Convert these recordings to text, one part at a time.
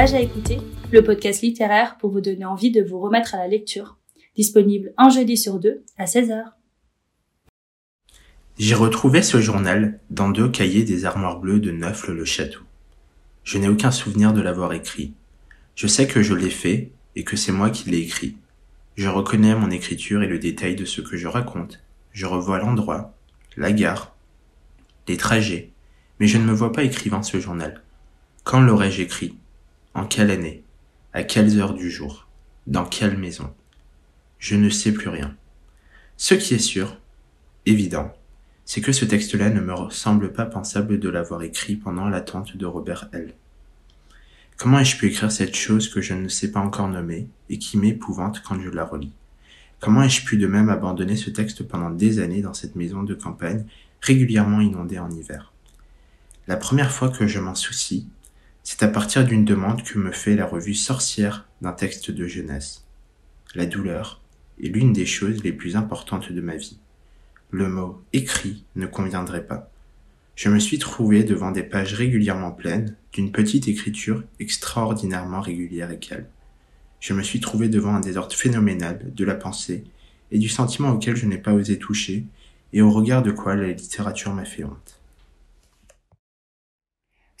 À écouter, le podcast littéraire pour vous donner envie de vous remettre à la lecture. Disponible un jeudi sur deux à 16h. J'ai retrouvé ce journal dans deux cahiers des armoires bleues de Neufle-le-Château. Je n'ai aucun souvenir de l'avoir écrit. Je sais que je l'ai fait et que c'est moi qui l'ai écrit. Je reconnais mon écriture et le détail de ce que je raconte. Je revois l'endroit, la gare, les trajets, mais je ne me vois pas écrivant ce journal. Quand l'aurais-je écrit? En quelle année? À quelles heures du jour? Dans quelle maison? Je ne sais plus rien. Ce qui est sûr, évident, c'est que ce texte-là ne me semble pas pensable de l'avoir écrit pendant l'attente de Robert L. Comment ai-je pu écrire cette chose que je ne sais pas encore nommer et qui m'épouvante quand je la relis? Comment ai-je pu de même abandonner ce texte pendant des années dans cette maison de campagne régulièrement inondée en hiver? La première fois que je m'en soucie, c'est à partir d'une demande que me fait la revue sorcière d'un texte de jeunesse. La douleur est l'une des choses les plus importantes de ma vie. Le mot écrit ne conviendrait pas. Je me suis trouvé devant des pages régulièrement pleines d'une petite écriture extraordinairement régulière et calme. Je me suis trouvé devant un désordre phénoménal de la pensée et du sentiment auquel je n'ai pas osé toucher et au regard de quoi la littérature m'a fait honte.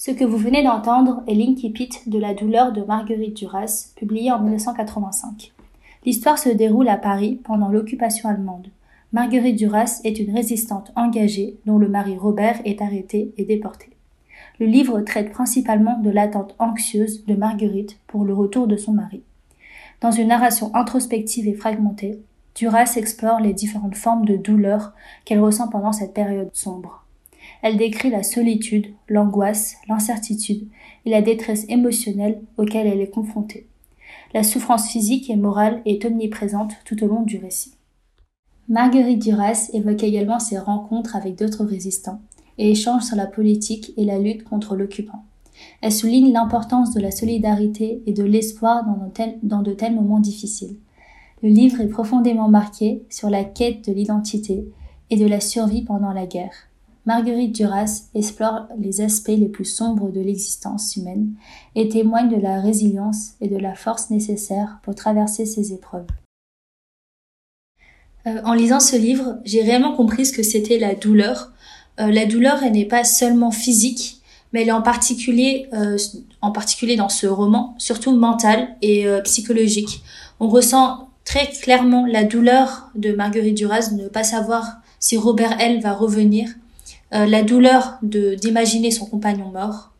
Ce que vous venez d'entendre est l'Inkipit de la douleur de Marguerite Duras, publié en 1985. L'histoire se déroule à Paris pendant l'occupation allemande. Marguerite Duras est une résistante engagée dont le mari Robert est arrêté et déporté. Le livre traite principalement de l'attente anxieuse de Marguerite pour le retour de son mari. Dans une narration introspective et fragmentée, Duras explore les différentes formes de douleur qu'elle ressent pendant cette période sombre. Elle décrit la solitude, l'angoisse, l'incertitude et la détresse émotionnelle auxquelles elle est confrontée. La souffrance physique et morale est omniprésente tout au long du récit. Marguerite Duras évoque également ses rencontres avec d'autres résistants, et échange sur la politique et la lutte contre l'occupant. Elle souligne l'importance de la solidarité et de l'espoir dans, de tels moments difficiles. Le livre est profondément marqué sur la quête de l'identité et de la survie pendant la guerre. Marguerite Duras explore les aspects les plus sombres de l'existence humaine et témoigne de la résilience et de la force nécessaires pour traverser ces épreuves. Euh, en lisant ce livre, j'ai réellement compris ce que c'était la douleur, euh, la douleur, elle n'est pas seulement physique, mais elle est en particulier, euh, en particulier dans ce roman, surtout mentale et psychologique. On ressent très clairement la douleur de Marguerite Duras de ne pas savoir si Robert L va revenir, la douleur de d'imaginer son compagnon mort.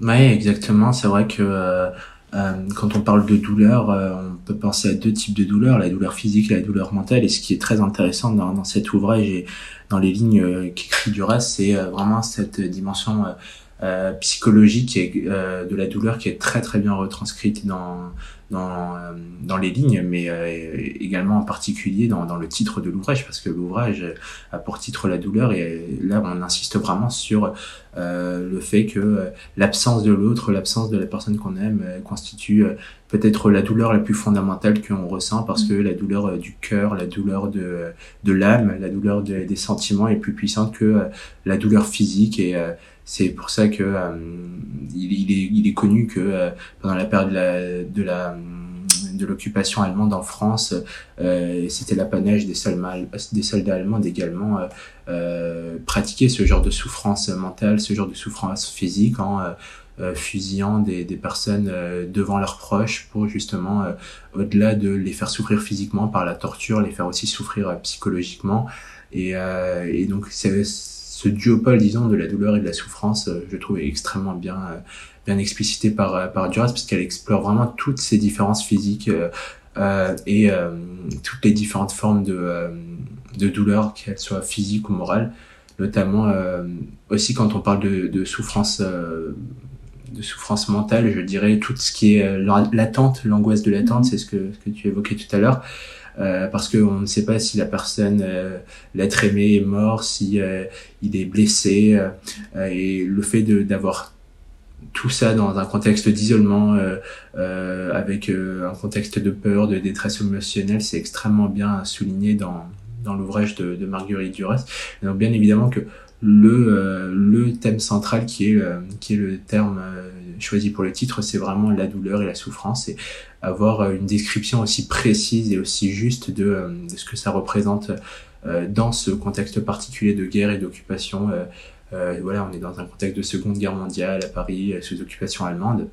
Oui, exactement. C'est vrai que quand on parle de douleur, on peut penser à deux types de douleurs, la douleur physique et la douleur mentale. Et ce qui est très intéressant dans, dans cet ouvrage et dans les lignes euh, qu'écrit Duras, c'est euh, vraiment cette dimension euh, psychologique et de la douleur qui est très très bien retranscrite dans dans, dans les lignes, mais également en particulier dans, dans le titre de l'ouvrage, parce que l'ouvrage a pour titre la douleur, et là on insiste vraiment sur le fait que l'absence de l'autre, l'absence de la personne qu'on aime, constitue peut-être la douleur la plus fondamentale qu'on ressent parce que la douleur euh, du cœur, la douleur de, de l'âme, la douleur des sentiments est plus puissante que euh, la douleur physique et euh, c'est pour ça que est, il est connu que pendant la période de l'occupation allemande en France, euh, c'était l'apanage des soldats, allemands également euh, pratiquer ce genre de souffrance mentale, ce genre de souffrance physique en euh, fusillant des, personnes euh, devant leurs proches pour justement, euh, au-delà de les faire souffrir physiquement par la torture, les faire aussi souffrir psychologiquement. Et donc c'est ce duopole, disons, de la douleur et de la souffrance, je trouve extrêmement bien bien explicité par par Duras parce qu'elle explore vraiment toutes ces différences physiques euh, et euh, toutes les différentes formes de de douleur, qu'elles soient physiques ou morales, notamment aussi quand on parle de souffrance de souffrance mentale, je dirais tout ce qui est euh, l'attente, l'angoisse de l'attente, mhm. c'est ce que, que tu évoquais tout à l'heure. Euh, parce qu'on ne sait pas si la personne, euh, l'être aimé est mort, si euh, il est blessé, et le fait d'avoir tout ça dans un contexte d'isolement, avec un contexte de peur, de détresse émotionnelle, c'est extrêmement bien souligné dans, dans l'ouvrage de, de, Marguerite Duras. Donc bien évidemment que le le thème central qui est qui est le terme choisi pour le titre, c'est vraiment la douleur et la souffrance et avoir une description aussi précise et aussi juste de, de ce que ça représente dans ce contexte particulier de guerre et d'occupation. voilà, on est dans un contexte de Seconde Guerre mondiale à Paris sous occupation allemande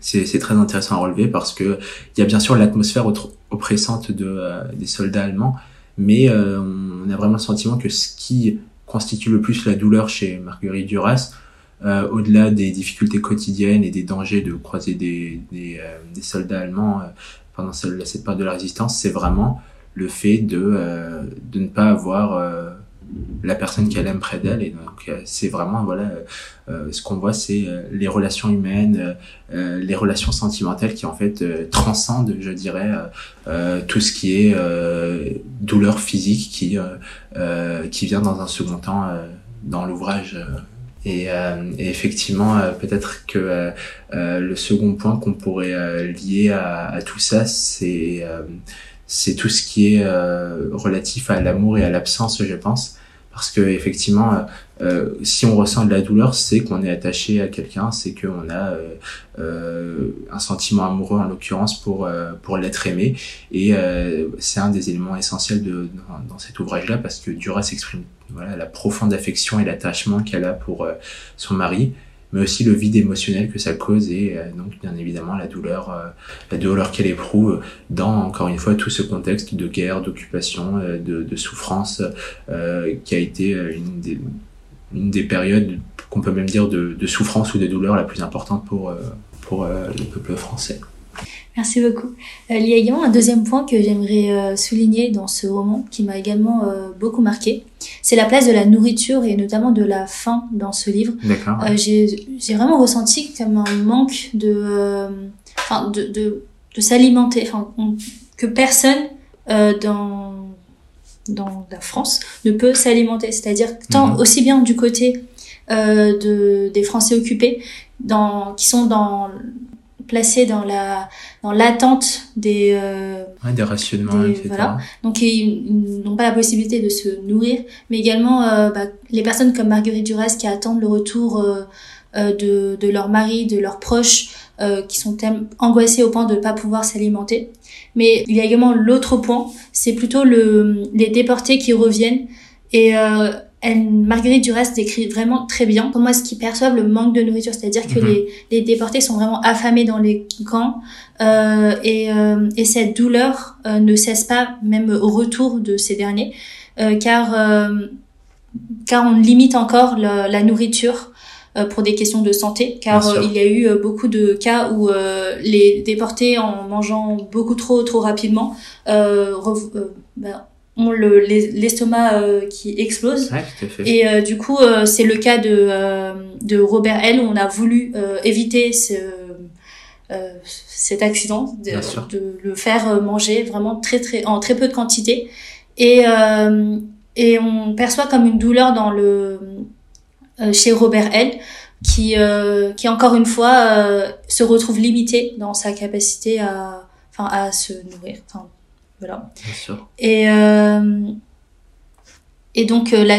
c'est très intéressant à relever parce que il y a bien sûr l'atmosphère oppressante de, euh, des soldats allemands, mais euh, on a vraiment le sentiment que ce qui constitue le plus la douleur chez Marguerite Duras, euh, au-delà des difficultés quotidiennes et des dangers de croiser des, des, des soldats allemands pendant cette période de la résistance, c'est vraiment le fait de ne pas avoir la personne qu'elle aime près d'elle. Et donc euh, c'est vraiment voilà euh, euh, ce qu'on voit c'est les relations humaines les relations sentimentales qui en fait transcendent je dirais tout ce qui est douleur physique qui qui vient dans un second temps dans l'ouvrage. Et, effectivement, peut-être que le second point qu'on pourrait lier à, à, tout ça, c'est c'est tout ce qui est relatif à l'amour et à l'absence, je pense parce que effectivement euh, euh, si on ressent de la douleur c'est qu'on est attaché à quelqu'un c'est qu'on a euh, un sentiment amoureux en l'occurrence pour l'être aimé. Et c'est un des éléments essentiels dans, cet ouvrage là parce que Duras exprime voilà la profonde affection et l'attachement qu'elle a pour son mari mais aussi le vide émotionnel que ça cause et euh, donc bien évidemment la douleur, euh, la douleur qu'elle éprouve dans encore une fois tout ce contexte de guerre, d'occupation, euh, de, souffrance qui a été une des, périodes qu'on peut même dire de, souffrance ou de douleur la plus importante pour, pour le peuple français. Merci beaucoup. Il y a également un deuxième point que j'aimerais souligner dans ce roman qui m'a également beaucoup marqué. C'est la place de la nourriture et notamment de la faim dans ce livre. D'accord. J'ai vraiment ressenti comme un manque de, enfin, de, de, de s'alimenter, enfin, que personne dans dans la France ne peut s'alimenter. C'est-à-dire tant mhm. aussi bien du côté de des Français occupés, dans qui sont dans placés dans la dans l'attente des euh, ouais, des rationnements des, etc. Voilà. donc ils, n'ont pas la possibilité de se nourrir mais également euh, bah, les personnes comme Marguerite Duras qui attendent le retour euh, euh de de leur mari de leurs proches euh, qui sont angoissés au point de ne pas pouvoir s'alimenter mais il y a également l'autre point c'est plutôt le les déportés qui reviennent et euh, elle, Marguerite Duras décrit vraiment très bien comment est-ce qu'ils perçoivent le manque de nourriture, c'est-à-dire que mhm. les, les, déportés sont vraiment affamés dans les camps euh, et, euh, et, cette douleur euh, ne cesse pas même au retour de ces derniers, euh, car euh, car on limite encore la, la nourriture pour des questions de santé, car il y a eu beaucoup de cas où les déportés, en mangeant beaucoup trop trop rapidement, ben, ont l'estomac euh, qui explose. Ouais, tout à fait. Et euh, du coup, euh, c'est le cas de, de Robert L. où on a voulu éviter ce, cet accident, de, de, le faire manger vraiment très très en très peu de quantité. Et, et on perçoit comme une douleur dans le chez Robert L. qui qui encore une fois se retrouve limité dans sa capacité à enfin à se nourrir. Enfin, voilà. Bien sûr. Et, euh, et donc, euh, la,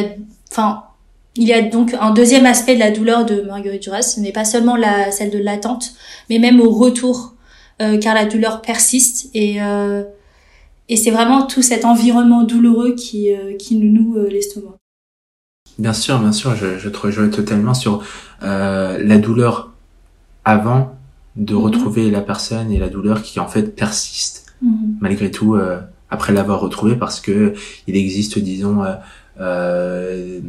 il y a donc un deuxième aspect de la douleur de Marguerite Duras. Ce n'est pas seulement la, celle de l'attente, mais même au retour, euh, car la douleur persiste et, euh, et c'est vraiment tout cet environnement douloureux qui, qui nous noue l'estomac. Bien sûr, bien sûr, je, je te rejoins totalement sur la douleur avant de mm-hmm. retrouver la personne et la douleur qui en fait persiste Mhm. malgré tout euh, après l'avoir retrouvé parce que il existe disons euh, euh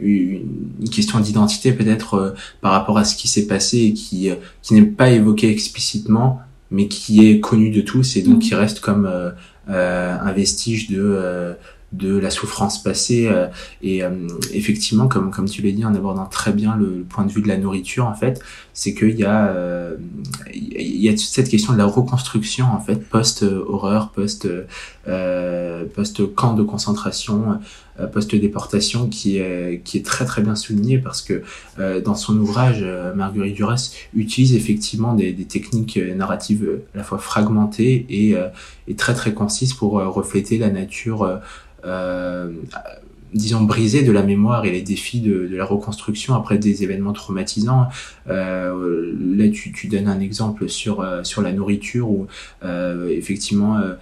une question d'identité peut-être euh, par rapport à ce qui s'est passé et qui qui n'est pas évoqué explicitement mais qui est connu de tous et donc mhm. qui reste comme un vestige de de la souffrance passée euh, et euh, effectivement comme comme tu l'as dit en abordant très bien le, point de vue de la nourriture en fait c'est qu'il y a euh, il y a cette question de la reconstruction en fait post horreur post post camp de concentration post déportation qui est qui est très très bien souligné parce que dans son ouvrage Marguerite Duras utilise effectivement des, des techniques narratives à la fois fragmentées et, et très très concises pour refléter la nature euh, disons brisé de la mémoire et les défis de, de la reconstruction après des événements traumatisants. Euh, là, tu, tu, donnes un exemple sur euh, sur la nourriture où euh, effectivement euh,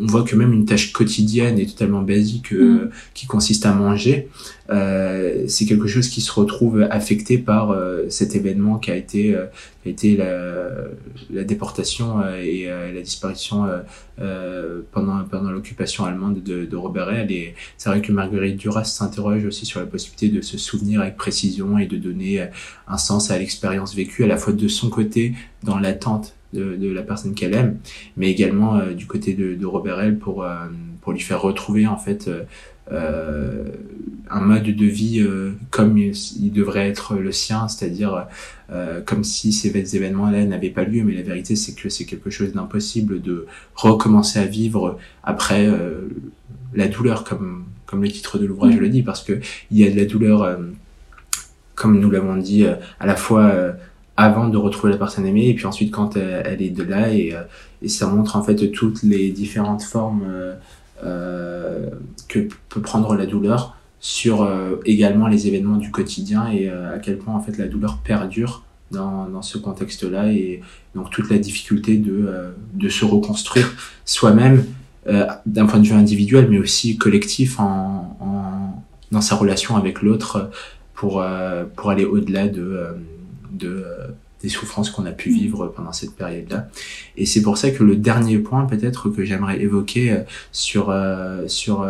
on voit que même une tâche quotidienne et totalement basique mm. qui consiste à manger, c'est quelque chose qui se retrouve affecté par cet événement qui a été qui a été la, la déportation et la disparition pendant pendant l'occupation allemande de, de Robert Hell et c'est vrai que Marguerite Duras s'interroge aussi sur la possibilité de se souvenir avec précision et de donner un sens à l'expérience vécue, à la fois de son côté, dans l'attente de, de, la personne qu'elle aime, mais également euh, du côté de, de Robert L pour, euh, pour lui faire retrouver en fait euh, un mode de vie comme il devrait être le sien, c'est-à-dire comme si ces événements-là n'avaient pas lieu, mais la vérité c'est que c'est quelque chose d'impossible de recommencer à vivre après la douleur, comme comme le titre de l'ouvrage le dit, parce que il y a de la douleur, euh, comme nous l'avons dit, euh, à la fois euh, avant de retrouver la personne aimée, et puis ensuite quand elle, est de là, et, et, ça montre en fait toutes les différentes formes que peut prendre la douleur sur également les événements du quotidien et à quel point en fait la douleur perdure dans, dans ce contexte-là et donc toute la difficulté de, de se reconstruire soi-même euh, d'un point de vue individuel, mais aussi collectif en, en dans sa relation avec l'autre pour, euh, pour aller au-delà de, euh, de, des souffrances qu'on a pu vivre pendant cette période-là. Et c'est pour ça que le dernier point peut-être que j'aimerais évoquer sur, sur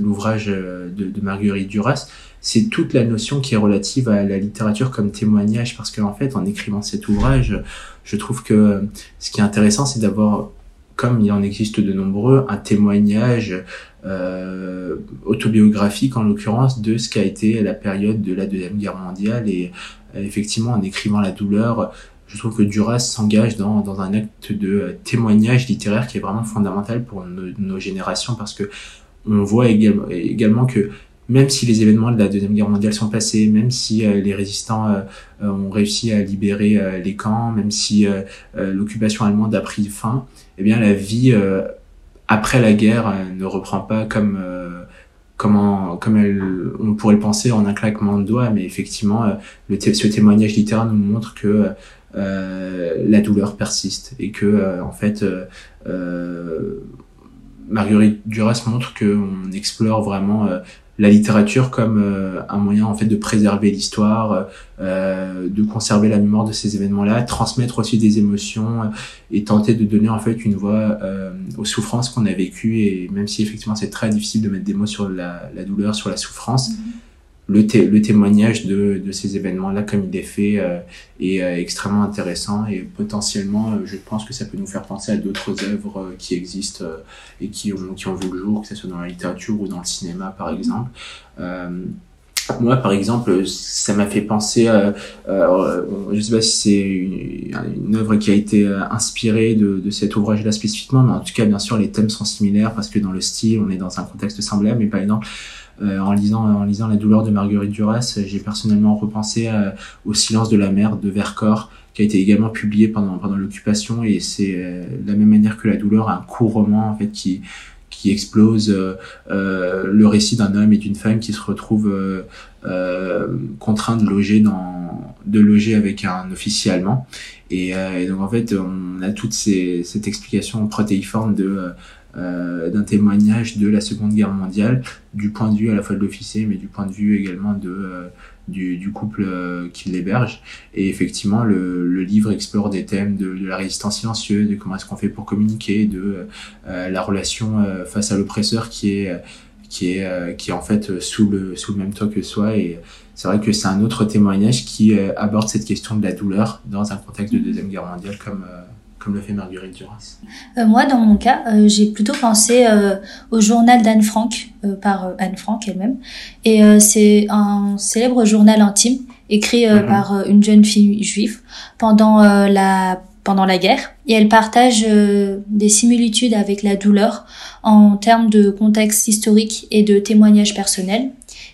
l'ouvrage de, Marguerite Duras, c'est toute la notion qui est relative à la littérature comme témoignage, parce qu'en fait, en écrivant cet ouvrage, je trouve que ce qui est intéressant, c'est d'avoir comme il en existe de nombreux, un témoignage euh, autobiographique en l'occurrence de ce qu'a été la période de la Deuxième Guerre mondiale euh, effectivement en écrivant la douleur, je trouve que Duras s'engage dans, dans un acte de témoignage littéraire qui est vraiment fondamental pour nos, générations parce que on voit également, que même si les événements de la Deuxième Guerre mondiale sont passés, même si euh, les résistants euh, euh, ont réussi à libérer les camps, même si l'occupation allemande a pris fin, eh bien la vie après la guerre ne reprend pas comme comment comme elle, on pourrait le penser en un claquement de doigts, mais effectivement le ce témoignage littéraire nous montre que la douleur persiste et que en fait Marguerite Duras montre qu'on explore vraiment la littérature comme euh, un moyen en fait de préserver l'histoire, euh, de conserver la mémoire de ces événements-là, transmettre aussi des émotions euh, et tenter de donner en fait une voix aux souffrances qu'on a vécues et même si effectivement c'est très difficile de mettre des mots sur la, douleur, sur la souffrance. Mm-hmm le, le témoignage de, de ces événements-là, comme il est fait, euh, est euh, extrêmement intéressant et potentiellement, euh, je pense que ça peut nous faire penser à d'autres œuvres qui existent et qui ont, qui ont vu le jour, que ce soit dans la littérature ou dans le cinéma, par exemple. moi, par exemple, ça m'a fait penser, euh, je sais pas si c'est une, une, œuvre qui a été inspirée de, de cet ouvrage-là spécifiquement, mais en tout cas, bien sûr, les thèmes sont similaires parce que dans le style, on est dans un contexte semblable, mais par exemple, en lisant en lisant La douleur de Marguerite Duras, j'ai personnellement repensé euh, au Silence de la mer de Vercors qui a été également publié pendant pendant l'occupation. Et c'est euh, de la même manière que La douleur un court roman en fait qui qui explose le récit d'un homme et d'une femme qui se retrouvent contraints de loger dans de loger avec un officier allemand. Et, et donc en fait on a toute cette explication protéiforme de euh, d'un témoignage de la Seconde Guerre mondiale, du point de vue à la fois de l'officier, mais du point de vue également de, euh, du, couple euh, qui l'héberge. Et effectivement, le, le, livre explore des thèmes de, de, la résistance silencieuse, de comment est-ce qu'on fait pour communiquer, de la relation face à l'oppresseur qui est qui est qui est en fait sous le sous le même toit que soi et c'est vrai que c'est un autre témoignage qui aborde cette question de la douleur dans un contexte de deuxième guerre mondiale comme comme le fait Marguerite Duras euh, Moi, dans mon cas, euh, j'ai plutôt pensé euh, au journal d'Anne Frank, par Anne Frank elle-même. Et c'est un célèbre journal intime écrit -hmm. par une jeune fille juive pendant la pendant la guerre. Et elle partage des similitudes avec la douleur en termes de contexte historique et de témoignages personnels.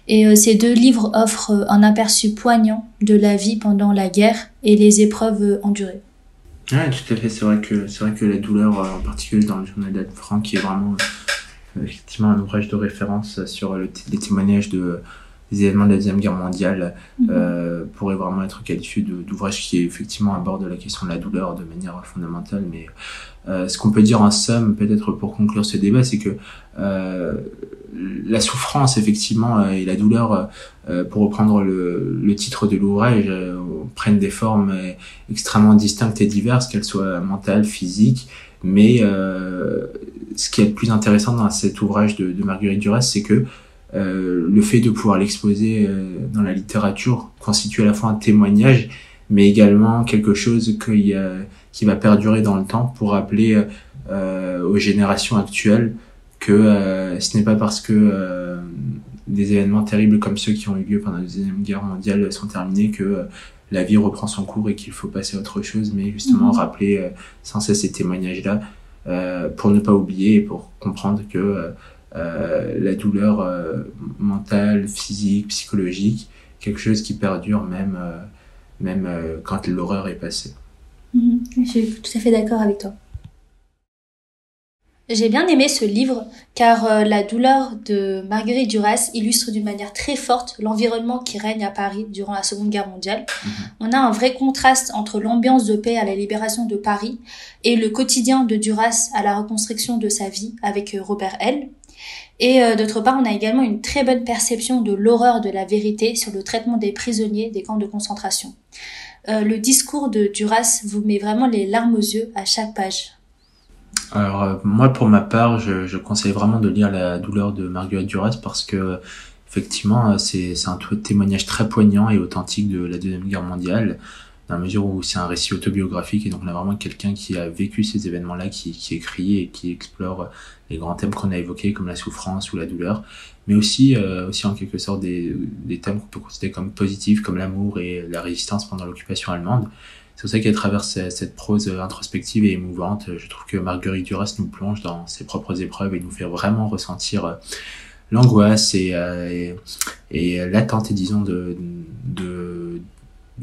Et ces deux livres offrent un aperçu poignant de la vie pendant la guerre et les épreuves endurées. Ouais, tout à fait. C'est vrai que c'est vrai que la douleur, euh, en particulier dans le journal d'Anne Frank, qui est vraiment effectivement un ouvrage de référence sur les témoignages de des événements de la Deuxième Guerre mondiale mhm. euh, pourrait vraiment être qualifié d'ouvrage qui effectivement aborde la question de la douleur de manière fondamentale. Mais euh, ce qu'on peut dire en somme, peut-être pour conclure ce débat, c'est que euh, la souffrance effectivement euh, et la douleur, euh, pour reprendre le, titre de l'ouvrage, prennent des formes extrêmement distinctes et diverses, qu'elles soient mentales, physiques. Mais ce qui est le plus intéressant dans cet ouvrage de, Marguerite Duras, c'est que euh, le fait de pouvoir l'exposer euh, dans la littérature constitue à la fois un témoignage, mais également quelque chose qui, va perdurer dans le temps pour rappeler euh, aux générations actuelles que ce n'est pas parce que des événements terribles comme ceux qui ont eu lieu pendant la Deuxième Guerre mondiale sont terminés que la vie reprend son cours et qu'il faut passer à autre chose, mais justement mhm. rappeler sans cesse ces témoignages-là pour ne pas oublier et pour comprendre que euh, la douleur euh, mentale, physique, psychologique, quelque chose qui perdure même, euh, même quand l'horreur est passée. Mhm. je suis tout à fait d'accord avec toi. J'ai bien aimé ce livre car la douleur de Marguerite Duras illustre d'une manière très forte l'environnement qui règne à Paris durant la Seconde Guerre mondiale. Mhm. On a un vrai contraste entre l'ambiance de paix à la libération de Paris et le quotidien de Duras à la reconstruction de sa vie avec Robert L. Et euh, d'autre part, on a également une très bonne perception de l'horreur de la vérité sur le traitement des prisonniers des camps de concentration. Euh, le discours de Duras vous met vraiment les larmes aux yeux à chaque page. Alors euh, moi, pour ma part, je, conseille vraiment de lire La douleur de Marguerite Duras parce que effectivement, c'est un témoignage très poignant et authentique de la Deuxième Guerre mondiale dans la mesure où c'est un récit autobiographique et donc on a vraiment quelqu'un qui a vécu ces événements-là, qui, qui écrit et qui explore les grands thèmes qu'on a évoqués comme la souffrance ou la douleur, mais aussi, euh, aussi en quelque sorte des, des thèmes qu'on peut considérer comme positifs, comme l'amour et la résistance pendant l'occupation allemande. C'est pour ça qu'à travers cette prose introspective et émouvante, je trouve que Marguerite Duras nous plonge dans ses propres épreuves et nous fait vraiment ressentir euh, l'angoisse et, euh, et, et l'attente, disons, de, de,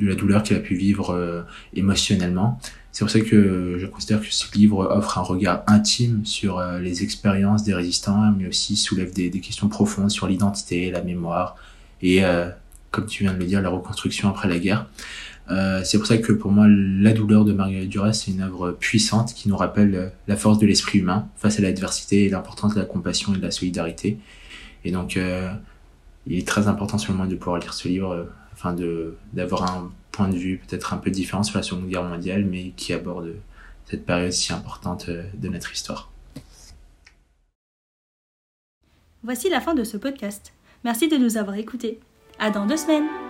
la douleur qu'il a pu vivre euh, émotionnellement. C'est pour ça que je considère que ce livre offre un regard intime sur les expériences des résistants, mais aussi soulève des, des questions profondes sur l'identité, la mémoire et, comme tu viens de le dire, la reconstruction après la guerre. C'est pour ça que pour moi, La douleur de Marguerite Duras, c'est une œuvre puissante qui nous rappelle la force de l'esprit humain face à l'adversité et l'importance de la compassion et de la solidarité. Et donc, il est très important sur le de pouvoir lire ce livre de d'avoir un point de vue peut-être un peu différent sur la Seconde Guerre mondiale, mais qui aborde cette période si importante euh, de notre histoire. Voici la fin de ce podcast. Merci de nous avoir écoutés. À dans deux semaines.